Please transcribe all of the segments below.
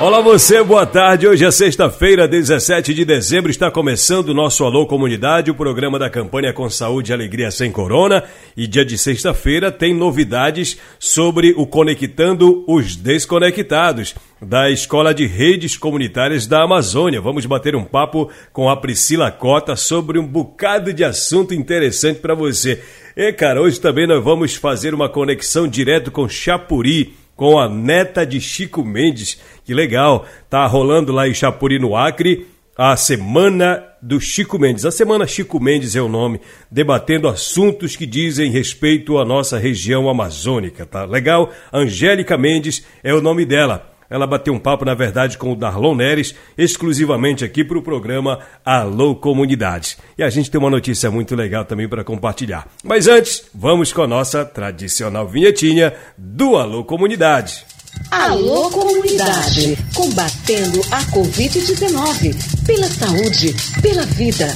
Olá você, boa tarde. Hoje é sexta-feira, 17 de dezembro, está começando o nosso Alô Comunidade, o programa da campanha com saúde e alegria sem corona. E dia de sexta-feira tem novidades sobre o Conectando os Desconectados, da Escola de Redes Comunitárias da Amazônia. Vamos bater um papo com a Priscila Cota sobre um bocado de assunto interessante para você. E cara, hoje também nós vamos fazer uma conexão direto com Chapuri com a neta de Chico Mendes. Que legal! Tá rolando lá em Chapuri, no Acre, a Semana do Chico Mendes. A Semana Chico Mendes é o nome, debatendo assuntos que dizem respeito à nossa região amazônica, tá legal? Angélica Mendes é o nome dela. Ela bateu um papo, na verdade, com o Darlon Neres, exclusivamente aqui para o programa Alô Comunidade. E a gente tem uma notícia muito legal também para compartilhar. Mas antes, vamos com a nossa tradicional vinhetinha do Alô Comunidade. Alô Comunidade, combatendo a Covid-19, pela saúde, pela vida.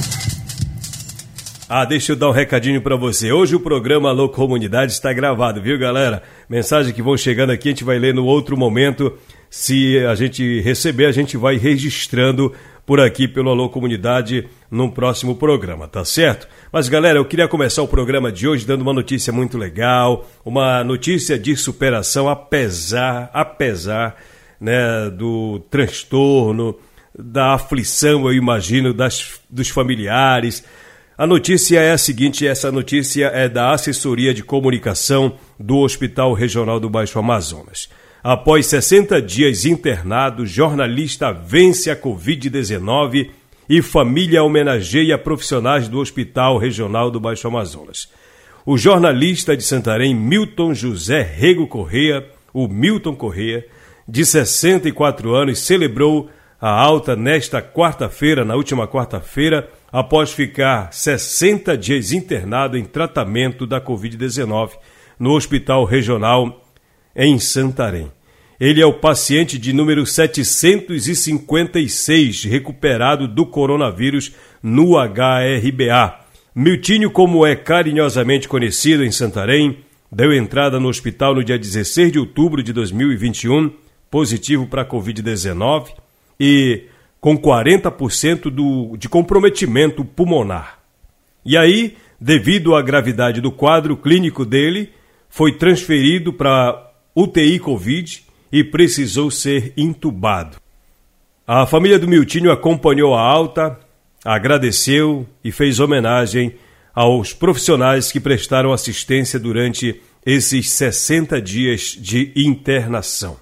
Ah, deixa eu dar um recadinho para você. Hoje o programa Alô Comunidade está gravado, viu, galera? Mensagem que vão chegando aqui, a gente vai ler no outro momento. Se a gente receber, a gente vai registrando por aqui pelo Alô Comunidade num próximo programa, tá certo? Mas galera, eu queria começar o programa de hoje dando uma notícia muito legal, uma notícia de superação apesar, apesar, né, do transtorno, da aflição, eu imagino, das, dos familiares. A notícia é a seguinte: essa notícia é da assessoria de comunicação do Hospital Regional do Baixo Amazonas. Após 60 dias internado, jornalista vence a Covid-19 e família homenageia profissionais do Hospital Regional do Baixo Amazonas. O jornalista de Santarém, Milton José Rego Correia, o Milton Correia, de 64 anos, celebrou a alta nesta quarta-feira, na última quarta-feira, após ficar 60 dias internado em tratamento da Covid-19 no Hospital Regional em Santarém. Ele é o paciente de número 756 recuperado do coronavírus no HRBA. Miltinho, como é carinhosamente conhecido em Santarém, deu entrada no hospital no dia 16 de outubro de 2021, positivo para a Covid-19 e com 40% do, de comprometimento pulmonar. E aí, devido à gravidade do quadro clínico dele, foi transferido para UTI Covid e precisou ser intubado. A família do Miltinho acompanhou a alta, agradeceu e fez homenagem aos profissionais que prestaram assistência durante esses 60 dias de internação.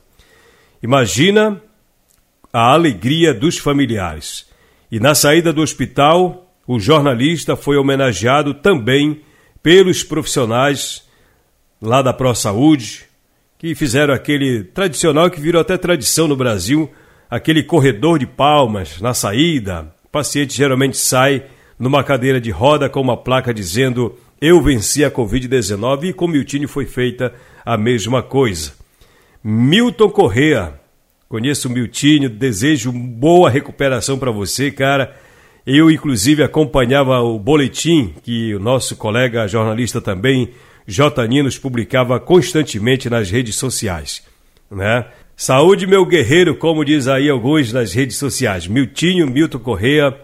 Imagina a alegria dos familiares. E na saída do hospital, o jornalista foi homenageado também pelos profissionais lá da Pro Saúde, que fizeram aquele tradicional que virou até tradição no Brasil, aquele corredor de palmas na saída. O paciente geralmente sai numa cadeira de roda com uma placa dizendo eu venci a Covid-19 e com Miltinho foi feita a mesma coisa. Milton Correa, conheço o Miltinho, desejo boa recuperação para você, cara. Eu, inclusive, acompanhava o boletim que o nosso colega jornalista também J. Ninos publicava constantemente nas redes sociais. Né? Saúde, meu guerreiro, como diz aí alguns nas redes sociais. Miltinho, Milton Correia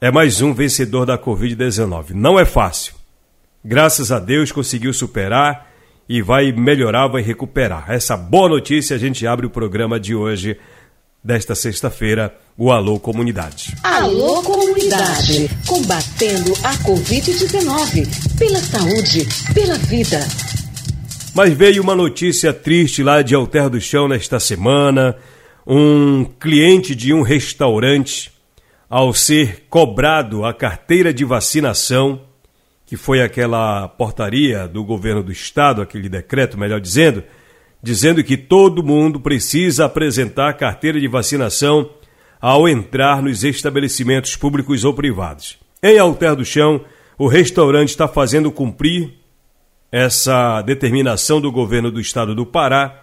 é mais um vencedor da Covid-19. Não é fácil. Graças a Deus conseguiu superar e vai melhorar, vai recuperar. Essa boa notícia a gente abre o programa de hoje desta sexta-feira, o Alô Comunidade. Alô Comunidade, combatendo a Covid-19, pela saúde, pela vida. Mas veio uma notícia triste lá de Alter do Chão nesta semana. um cliente de um restaurante, ao ser cobrado a carteira de vacinação, que foi aquela portaria do governo do estado, aquele decreto, melhor dizendo, dizendo que todo mundo precisa apresentar carteira de vacinação ao entrar nos estabelecimentos públicos ou privados. Em Alter do Chão, o restaurante está fazendo cumprir essa determinação do governo do estado do Pará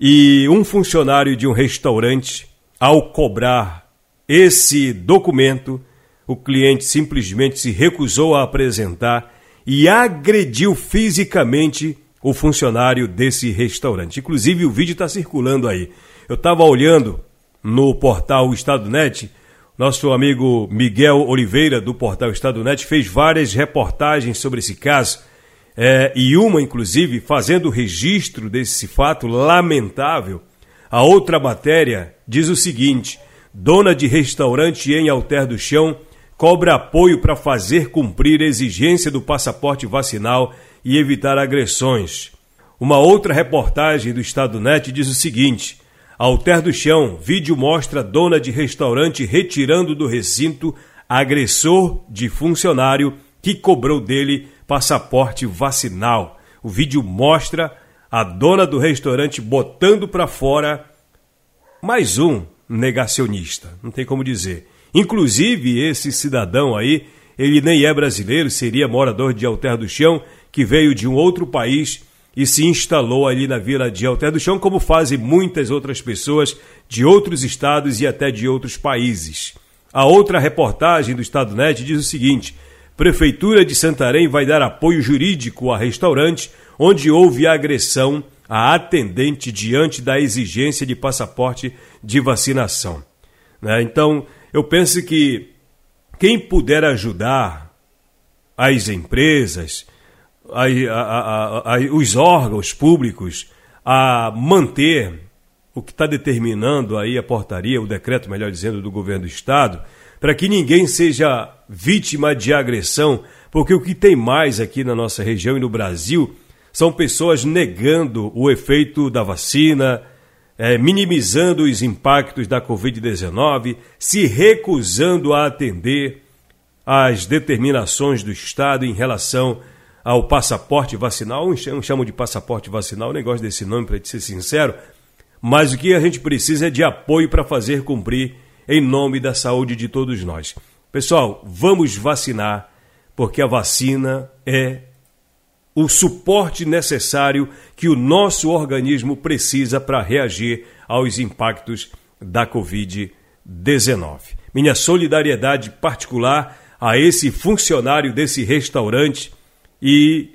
e um funcionário de um restaurante, ao cobrar esse documento, o cliente simplesmente se recusou a apresentar e agrediu fisicamente o funcionário desse restaurante. Inclusive, o vídeo está circulando aí. Eu estava olhando no portal Estado Net, nosso amigo Miguel Oliveira, do portal Estado Net, fez várias reportagens sobre esse caso é, e uma, inclusive, fazendo registro desse fato lamentável. A outra matéria diz o seguinte: dona de restaurante em Alter do Chão cobra apoio para fazer cumprir a exigência do passaporte vacinal e evitar agressões. Uma outra reportagem do Estado Net diz o seguinte: Alter do Chão, vídeo mostra dona de restaurante retirando do recinto agressor de funcionário que cobrou dele passaporte vacinal. O vídeo mostra a dona do restaurante botando para fora mais um negacionista, não tem como dizer. Inclusive, esse cidadão aí, ele nem é brasileiro, seria morador de Alter do Chão, que veio de um outro país e se instalou ali na vila de Alter do Chão, como fazem muitas outras pessoas de outros estados e até de outros países. A outra reportagem do Estado Net diz o seguinte: Prefeitura de Santarém vai dar apoio jurídico a restaurante onde houve agressão a atendente diante da exigência de passaporte de vacinação. Né? Então, eu penso que quem puder ajudar as empresas, a, a, a, os órgãos públicos a manter o que está determinando aí a portaria, o decreto, melhor dizendo, do governo do Estado, para que ninguém seja vítima de agressão, porque o que tem mais aqui na nossa região e no Brasil são pessoas negando o efeito da vacina, é, minimizando os impactos da Covid-19, se recusando a atender às determinações do Estado em relação ao passaporte vacinal. Chamo de passaporte vacinal, nem gosto desse nome, para ser sincero, mas o que a gente precisa é de apoio para fazer cumprir em nome da saúde de todos nós. Pessoal, vamos vacinar, porque a vacina é o suporte necessário que o nosso organismo precisa para reagir aos impactos da Covid-19. Minha solidariedade particular a esse funcionário desse restaurante e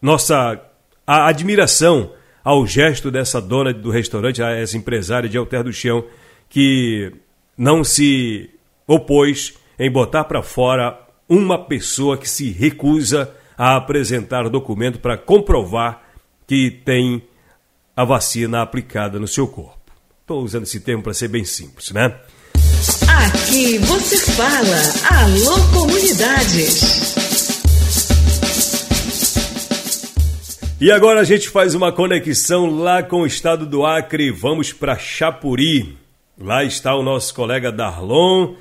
nossa admiração ao gesto dessa dona do restaurante, essa empresária de Alter do Chão, que não se opôs em botar para fora uma pessoa que se recusa a apresentar documento para comprovar que tem a vacina aplicada no seu corpo. Estou usando esse termo para ser bem simples, né? Aqui você fala, alô comunidades. E agora a gente faz uma conexão lá com o estado do Acre. Vamos para Chapuri. Lá está o nosso colega Darlon,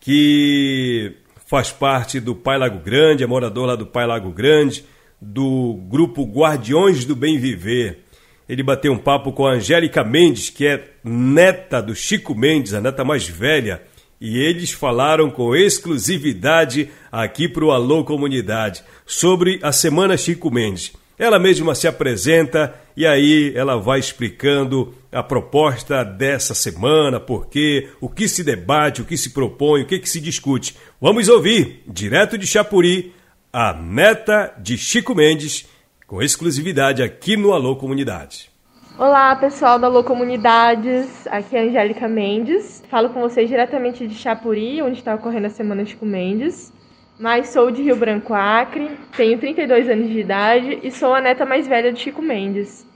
que faz parte do Pai Lago Grande, é morador lá do Pai Lago Grande, do grupo Guardiões do Bem Viver. Ele bateu um papo com a Angélica Mendes, que é neta do Chico Mendes, a neta mais velha, e eles falaram com exclusividade aqui para o Alô Comunidade sobre a Semana Chico Mendes. Ela mesma se apresenta e aí ela vai explicando a proposta dessa semana, por quê, o que se debate, o que se propõe, o que, que se discute. Vamos ouvir, direto de Chapuri, a neta de Chico Mendes, com exclusividade aqui no Alô Comunidade. Olá, pessoal da Alô Comunidades, aqui é a Angélica Mendes. Falo com vocês diretamente de Chapuri, onde está ocorrendo a Semana Chico Mendes. Mas sou de Rio Branco Acre, tenho 32 anos de idade e sou a neta mais velha de Chico Mendes.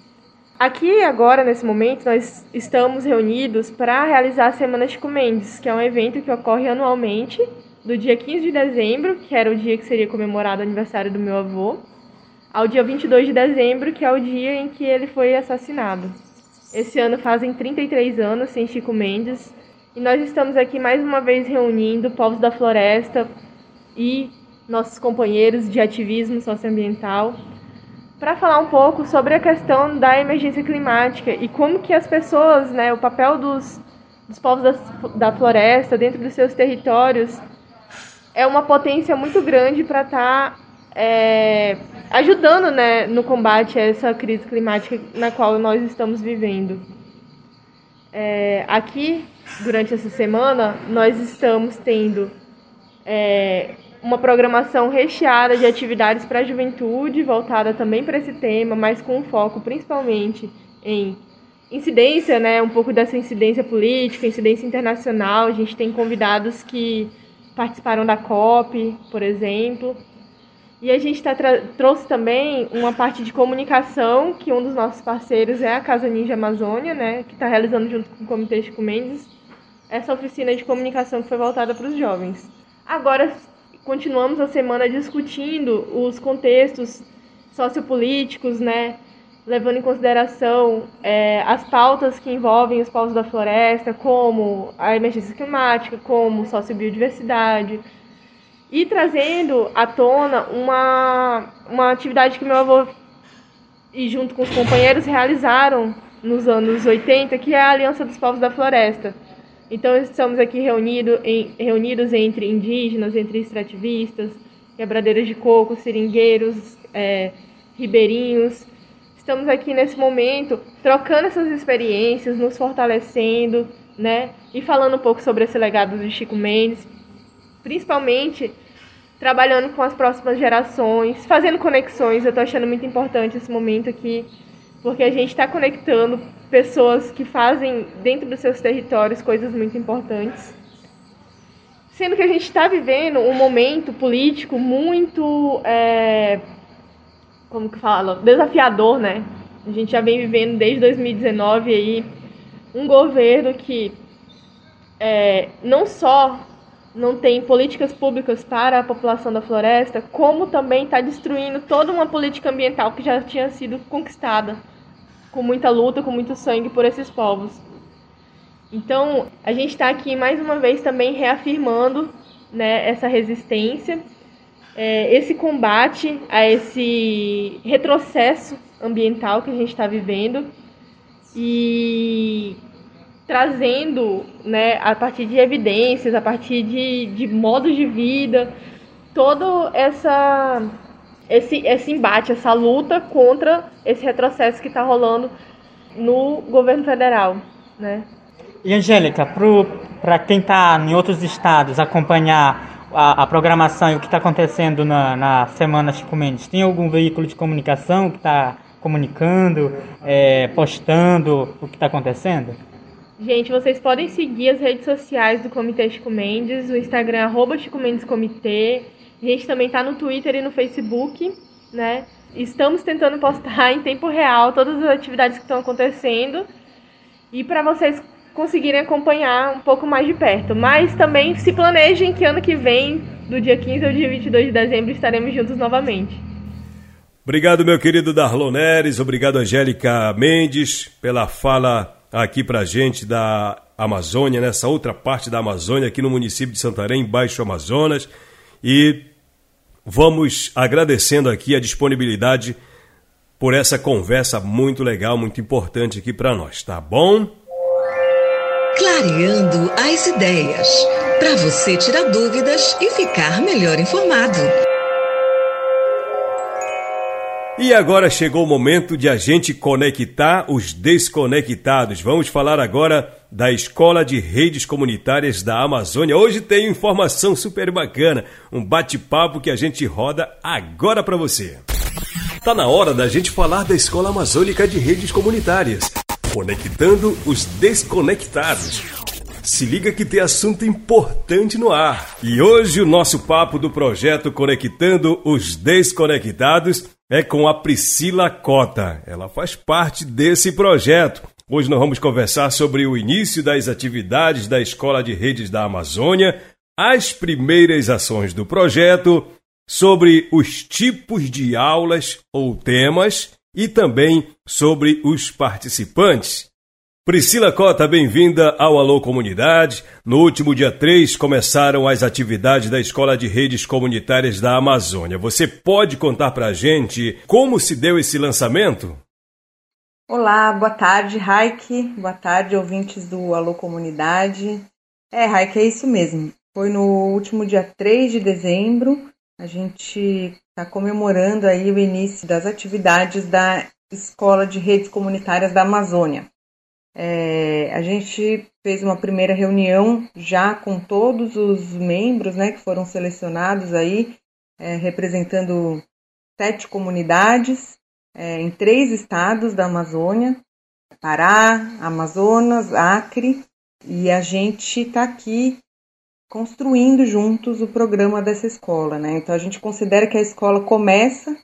Aqui agora, nesse momento, nós estamos reunidos para realizar a Semana Chico Mendes, que é um evento que ocorre anualmente, do dia 15 de dezembro, que era o dia que seria comemorado o aniversário do meu avô, ao dia 22 de dezembro, que é o dia em que ele foi assassinado. Esse ano fazem 33 anos sem Chico Mendes. E nós estamos aqui mais uma vez reunindo povos da floresta e nossos companheiros de ativismo socioambiental para falar um pouco sobre a questão da emergência climática e como que as pessoas, né, o papel dos, dos povos da, da floresta dentro dos seus territórios é uma potência muito grande para estar tá, é, ajudando né, no combate a essa crise climática na qual nós estamos vivendo. É, aqui, durante essa semana, nós estamos tendo é, uma programação recheada de atividades para a juventude, voltada também para esse tema, mas com foco principalmente em incidência, né, um pouco dessa incidência política, incidência internacional. A gente tem convidados que participaram da COP, por exemplo. E a gente tá trouxe também uma parte de comunicação, que um dos nossos parceiros é a Casa Ninja Amazônia, né, que está realizando junto com o Comitê Chico Mendes essa oficina de comunicação que foi voltada para os jovens. Agora, continuamos a semana discutindo os contextos sociopolíticos, né, levando em consideração é, as pautas que envolvem os povos da floresta, como a emergência climática, como sociobiodiversidade, e trazendo à tona uma, uma atividade que meu avô e junto com os companheiros realizaram nos anos 80, que é a Aliança dos Povos da Floresta. Então estamos aqui reunido em, reunidos entre indígenas, entre extrativistas, quebradeiras de coco, seringueiros, é, ribeirinhos. Estamos aqui nesse momento trocando essas experiências, nos fortalecendo, né? E falando um pouco sobre esse legado de Chico Mendes, principalmente trabalhando com as próximas gerações, fazendo conexões. Eu estou achando muito importante esse momento aqui, porque a gente está conectando pessoas que fazem dentro dos seus territórios coisas muito importantes. Sendo que a gente está vivendo um momento político muito, é, como que fala, desafiador, né? A gente já vem vivendo desde 2019 aí um governo que é, não só não tem políticas públicas para a população da floresta, como também está destruindo toda uma política ambiental que já tinha sido conquistada com muita luta, com muito sangue por esses povos. Então, a gente está aqui mais uma vez também reafirmando né, essa resistência, é, esse combate a esse retrocesso ambiental que a gente está vivendo e trazendo, né, a partir de evidências, a partir de, de modos de vida, todo essa esse, esse embate, essa luta contra esse retrocesso que está rolando no governo federal, né? E Angélica, para quem está em outros estados acompanhar a, a programação e o que está acontecendo na, na Semana Chico Mendes, tem algum veículo de comunicação que está comunicando, é, postando o que está acontecendo? Gente, vocês podem seguir as redes sociais do Comitê Chico Mendes, o Instagram arroba Chico Mendes Comitê. A gente também está no Twitter e no Facebook, né? Estamos tentando postar em tempo real todas as atividades que estão acontecendo e para vocês conseguirem acompanhar um pouco mais de perto. Mas também se planejem que ano que vem, do dia 15 ao dia 22 de dezembro, estaremos juntos novamente. Obrigado, meu querido Darlon Neres. Obrigado, Angélica Mendes, pela fala aqui pra gente da Amazônia, nessa outra parte da Amazônia, aqui no município de Santarém, Baixo Amazonas. E vamos agradecendo aqui a disponibilidade por essa conversa muito legal, muito importante aqui para nós, tá bom? Clareando as ideias, para você tirar dúvidas e ficar melhor informado. E agora chegou o momento de a gente conectar os desconectados. Vamos falar agora da Escola de Redes Comunitárias da Amazônia. Hoje tem informação super bacana, um bate-papo que a gente roda agora para você. Tá na hora da gente falar da Escola Amazônica de Redes Comunitárias, conectando os desconectados. Se liga que tem assunto importante no ar. E hoje o nosso papo do projeto Conectando os Desconectados é com a Priscila Cota. Ela faz parte desse projeto. Hoje nós vamos conversar sobre o início das atividades da Escola de Redes da Amazônia, as primeiras ações do projeto, sobre os tipos de aulas ou temas e também sobre os participantes. Priscila Cota, bem-vinda ao Alô Comunidade. No último dia 3 começaram as atividades da Escola de Redes Comunitárias da Amazônia. Você pode contar para a gente como se deu esse lançamento? Olá, boa tarde, Raik. Boa tarde, ouvintes do Alô Comunidade. É, Raik, é isso mesmo. Foi no último dia 3 de dezembro. A gente está comemorando aí o início das atividades da Escola de Redes Comunitárias da Amazônia. É, a gente fez uma primeira reunião já com todos os membros né, que foram selecionados aí, é, representando sete comunidades é, em três estados da Amazônia, Pará, Amazonas, Acre, e a gente está aqui construindo juntos o programa dessa escola. Né? Então a gente considera que a escola começa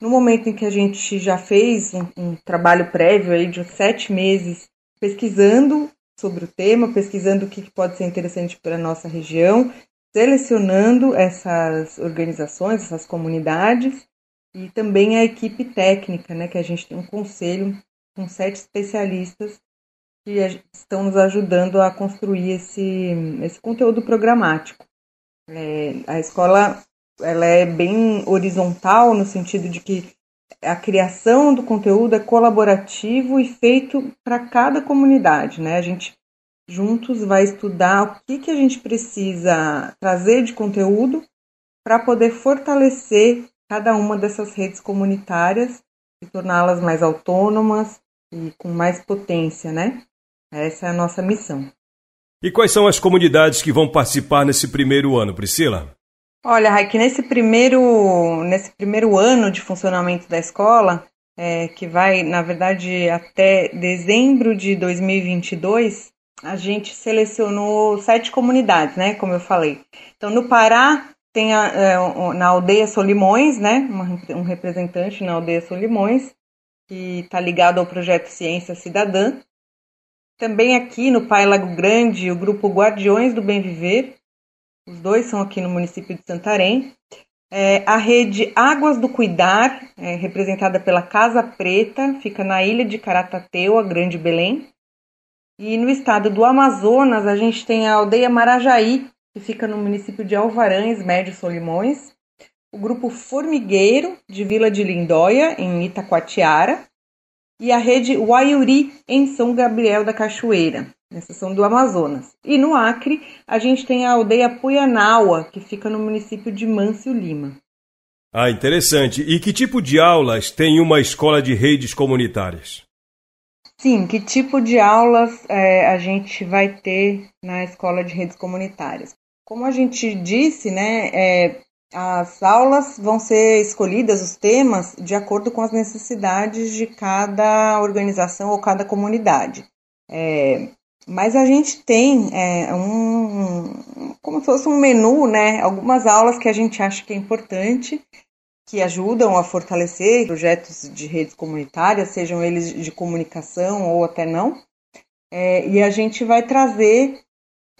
no momento em que a gente já fez um, um trabalho prévio aí de sete meses pesquisando sobre o tema, pesquisando o que pode ser interessante para a nossa região, selecionando essas organizações, essas comunidades e também a equipe técnica, né, que a gente tem um conselho com sete especialistas que estão nos ajudando a construir esse, esse conteúdo programático. É, a escola ela é bem horizontal no sentido de que a criação do conteúdo é colaborativo e feito para cada comunidade, né? A gente juntos vai estudar o que, que a gente precisa trazer de conteúdo para poder fortalecer cada uma dessas redes comunitárias e torná-las mais autônomas e com mais potência, né? Essa é a nossa missão. E quais são as comunidades que vão participar nesse primeiro ano, Priscila? Olha, Raik, nesse primeiro, nesse primeiro ano de funcionamento da escola, é, que vai, na verdade, até dezembro de 2022, a gente selecionou sete comunidades, né? Como eu falei. Então, no Pará, tem a, é, na aldeia Solimões, né? um representante na aldeia Solimões, que está ligado ao projeto Ciência Cidadã. Também aqui no Pai Lago Grande, o grupo Guardiões do Bem Viver, os dois são aqui no município de Santarém. É, a rede Águas do Cuidar, é, representada pela Casa Preta, fica na ilha de Caratateu, Grande Belém. E no estado do Amazonas, a gente tem a aldeia Marajaí, que fica no município de Alvarães, Médio Solimões. O grupo Formigueiro, de Vila de Lindóia, em Itacoatiara. E a rede Uaiuri, em São Gabriel da Cachoeira. Essas são do Amazonas. E no Acre, a gente tem a aldeia Puianaua, que fica no município de Mâncio Lima. Ah, interessante. E que tipo de aulas tem uma escola de redes comunitárias? Sim, que tipo de aulas é, a gente vai ter na escola de redes comunitárias? Como a gente disse, né, é, as aulas vão ser escolhidas, os temas, de acordo com as necessidades de cada organização ou cada comunidade. É, mas a gente tem é, um, como se fosse um menu, né? Algumas aulas que a gente acha que é importante, que ajudam a fortalecer projetos de redes comunitárias, sejam eles de comunicação ou até não. É, e a gente vai trazer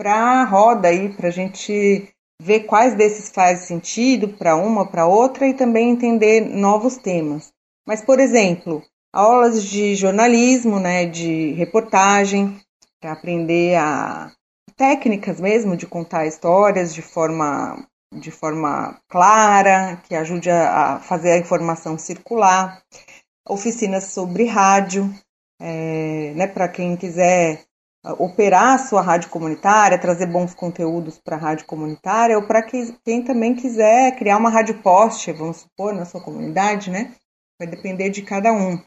para a roda aí, para a gente ver quais desses faz sentido para uma, para outra e também entender novos temas. Mas, por exemplo, aulas de jornalismo, né, de reportagem, para aprender a técnicas mesmo de contar histórias de forma de forma clara, que ajude a, fazer a informação circular, oficinas sobre rádio, é, né, para quem quiser operar a sua rádio comunitária, trazer bons conteúdos para a rádio comunitária, ou para quem, também quiser criar uma rádio poste, vamos supor, na sua comunidade, né? Vai depender de cada um.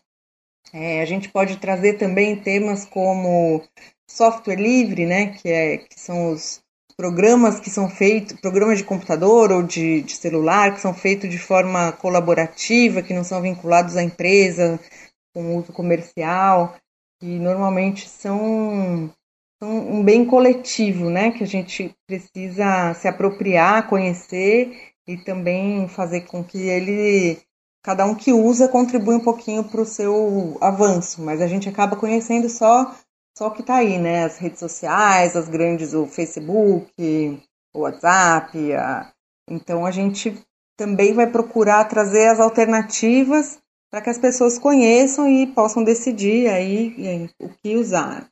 É, a gente pode trazer também temas como software livre, né, que, é, que são os programas que são feitos, programas de computador ou de, de celular, que são feitos de forma colaborativa, que não são vinculados à empresa com uso comercial, e normalmente são, são um bem coletivo, né, que a gente precisa se apropriar, conhecer e também fazer com que ele cada um que usa contribui um pouquinho para o seu avanço, mas a gente acaba conhecendo só só que tá aí, né? As redes sociais, as grandes, o Facebook, o WhatsApp. A... Então a gente também vai procurar trazer as alternativas para que as pessoas conheçam e possam decidir aí o que usar.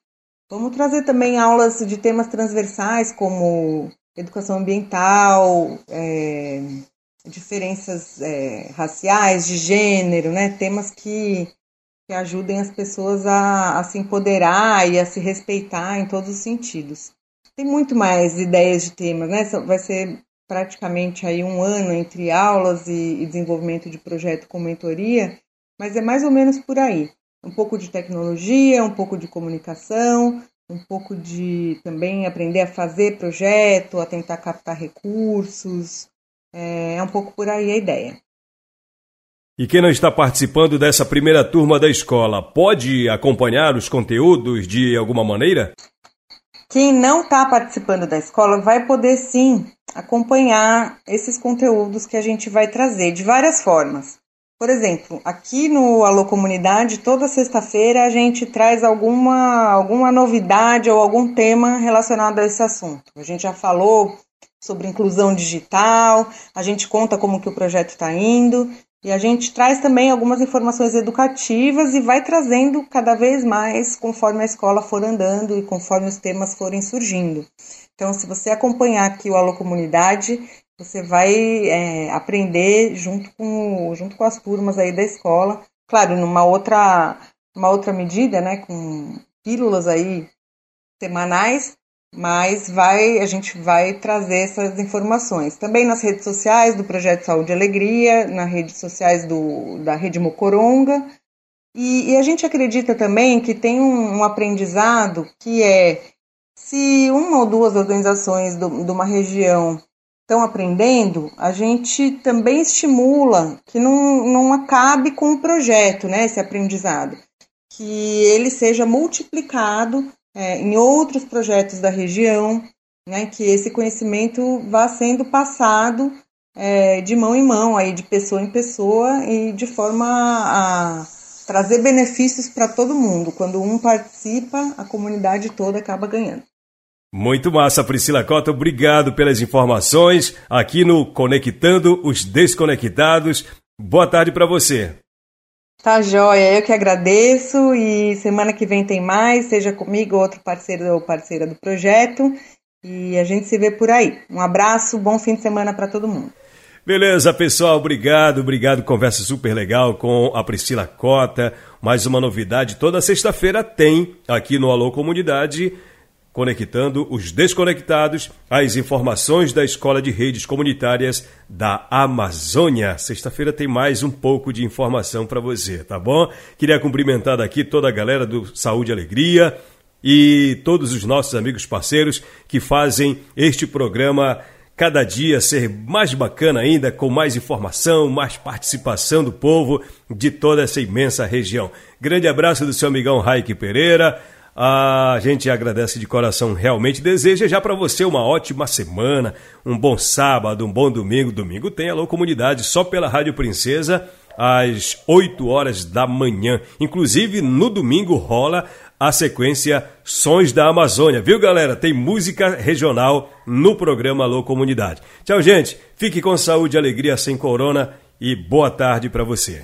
Vamos trazer também aulas de temas transversais como educação ambiental, é, diferenças é, raciais, de gênero, né? Temas que, que ajudem as pessoas a, a se empoderar e a se respeitar em todos os sentidos. Tem muito mais ideias de temas, né? Vai ser praticamente aí um ano entre aulas e, e desenvolvimento de projeto com mentoria, mas é mais ou menos por aí. Um pouco de tecnologia, um pouco de comunicação, um pouco de também aprender a fazer projeto, a tentar captar recursos. É, é um pouco por aí a ideia. E quem não está participando dessa primeira turma da escola pode acompanhar os conteúdos de alguma maneira? Quem não está participando da escola vai poder sim acompanhar esses conteúdos que a gente vai trazer de várias formas. Por exemplo, aqui no Alô Comunidade, toda sexta-feira a gente traz alguma, alguma novidade ou algum tema relacionado a esse assunto. A gente já falou sobre inclusão digital, a gente conta como que o projeto está indo e a gente traz também algumas informações educativas e vai trazendo cada vez mais conforme a escola for andando e conforme os temas forem surgindo. Então, se você acompanhar aqui o Alô Comunidade, você vai é, aprender junto com, junto com as turmas aí da escola, claro, numa outra, uma outra medida, né, com pílulas aí semanais, mas vai a gente vai trazer essas informações. Também nas redes sociais do projeto Saúde e Alegria, nas redes sociais do, da Rede Mocoronga. E, e a gente acredita também que tem um, um, aprendizado que é se uma ou duas organizações do, de uma região estão aprendendo, a gente também estimula que não, não acabe com o projeto, né, esse aprendizado, que ele seja multiplicado é, em outros projetos da região, né, que esse conhecimento vá sendo passado é, de mão em mão, aí, de pessoa em pessoa e de forma a trazer benefícios para todo mundo. Quando um participa, a comunidade toda acaba ganhando. Muito massa, Priscila Cota. Obrigado pelas informações aqui no Conectando os Desconectados. Boa tarde para você. Tá joia, eu que agradeço e semana que vem tem mais, seja comigo outro parceiro ou parceira do projeto e a gente se vê por aí. Um abraço, bom fim de semana para todo mundo. Beleza, pessoal, obrigado, obrigado. Conversa super legal com a Priscila Cota. Mais uma novidade, toda sexta-feira tem aqui no Alô Comunidade conectando os desconectados às informações da Escola de Redes Comunitárias da Amazônia. Sexta-feira tem mais um pouco de informação para você, tá bom? Queria cumprimentar daqui toda a galera do Saúde e Alegria e todos os nossos amigos parceiros que fazem este programa cada dia ser mais bacana ainda, com mais informação, mais participação do povo de toda essa imensa região. Grande abraço do seu amigão Raik Pereira. A gente agradece de coração, realmente deseja já para você uma ótima semana, um bom sábado, um bom domingo. Domingo tem Alô Comunidade só pela Rádio Princesa às 8 horas da manhã. Inclusive no domingo rola a sequência Sons da Amazônia, viu galera? Tem música regional no programa Alô Comunidade. Tchau, gente. Fique com saúde, alegria sem corona e boa tarde para você.